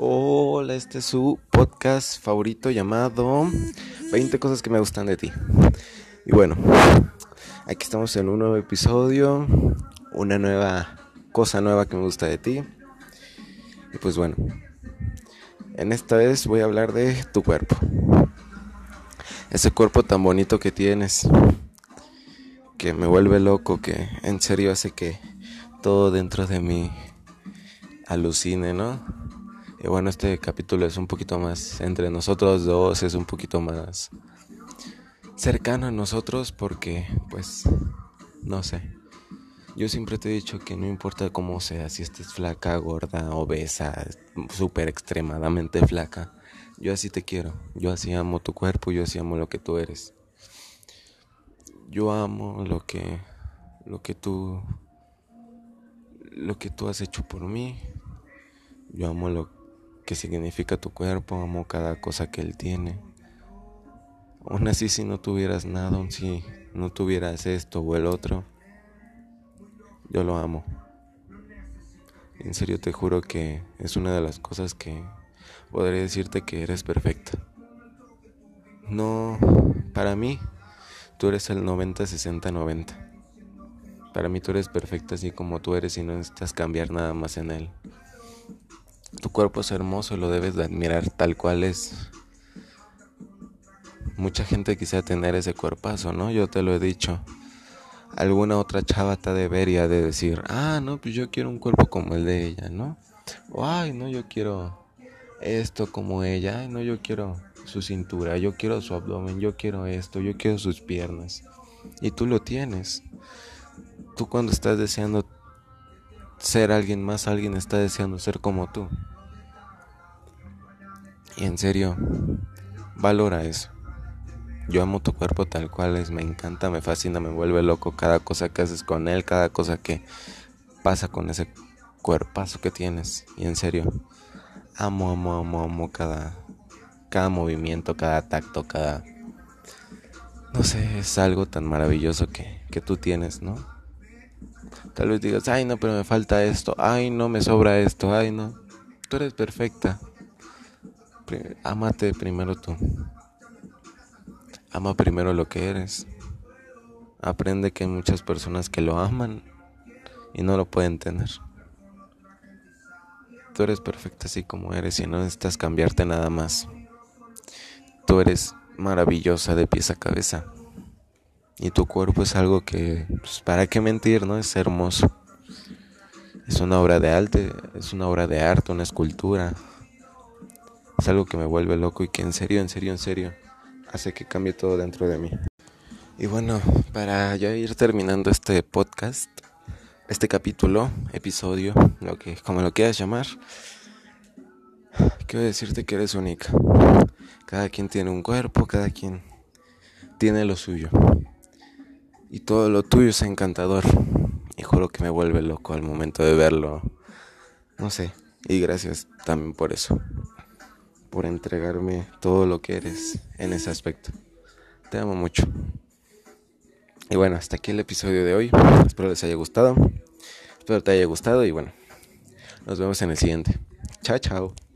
Hola, este es su podcast favorito llamado 20 cosas que me gustan de ti. Y bueno, aquí estamos en un nuevo episodio, una nueva cosa nueva que me gusta de ti. Y pues bueno, en esta vez voy a hablar de tu cuerpo. Ese cuerpo tan bonito que tienes, que me vuelve loco, que en serio hace que todo dentro de mí alucine, ¿no? Y bueno, este capítulo es un poquito más entre nosotros dos, es un poquito más cercano a nosotros porque, pues, no sé. Yo siempre te he dicho que no importa cómo sea, si estés flaca, gorda, obesa, súper extremadamente flaca, yo así te quiero, yo así amo tu cuerpo, yo así amo lo que tú eres. Yo amo lo que, lo que tú, lo que tú has hecho por mí, yo amo lo que significa tu cuerpo, amo cada cosa que él tiene. Aún así, si no tuvieras nada, aún si no tuvieras esto o el otro, yo lo amo. En serio te juro que es una de las cosas que podría decirte que eres perfecta. No, para mí, tú eres el 90, 60, 90. Para mí tú eres perfecta así como tú eres y no necesitas cambiar nada más en él. Tu cuerpo es hermoso, lo debes de admirar tal cual es. Mucha gente quisiera tener ese cuerpazo, ¿no? Yo te lo he dicho. Alguna otra chava te debería de decir, ah, no, pues yo quiero un cuerpo como el de ella, ¿no? O, ay, no, yo quiero esto como ella, ay, no, yo quiero su cintura, yo quiero su abdomen, yo quiero esto, yo quiero sus piernas. Y tú lo tienes. Tú cuando estás deseando ser alguien más, alguien está deseando ser como tú. Y en serio, valora eso. Yo amo tu cuerpo tal cual es, me encanta, me fascina, me vuelve loco cada cosa que haces con él, cada cosa que pasa con ese cuerpazo que tienes. Y en serio, amo, amo, amo, amo cada, cada movimiento, cada tacto, cada... No sé, es algo tan maravilloso que, que tú tienes, ¿no? Tal vez digas, ay no, pero me falta esto, ay no, me sobra esto, ay no. Tú eres perfecta. Amate primero tú. Ama primero lo que eres. Aprende que hay muchas personas que lo aman y no lo pueden tener. Tú eres perfecta así como eres y no necesitas cambiarte nada más. Tú eres maravillosa de pies a cabeza. Y tu cuerpo es algo que, pues, para qué mentir, ¿no? Es hermoso. Es una obra de arte, es una obra de arte, una escultura. Es algo que me vuelve loco y que en serio, en serio, en serio, hace que cambie todo dentro de mí. Y bueno, para ya ir terminando este podcast, este capítulo, episodio, lo que como lo quieras llamar, quiero decirte que eres única. Cada quien tiene un cuerpo, cada quien tiene lo suyo. Y todo lo tuyo es encantador. Y juro que me vuelve loco al momento de verlo. No sé. Y gracias también por eso. Por entregarme todo lo que eres en ese aspecto. Te amo mucho. Y bueno, hasta aquí el episodio de hoy. Espero les haya gustado. Espero te haya gustado y bueno. Nos vemos en el siguiente. Chao, chao.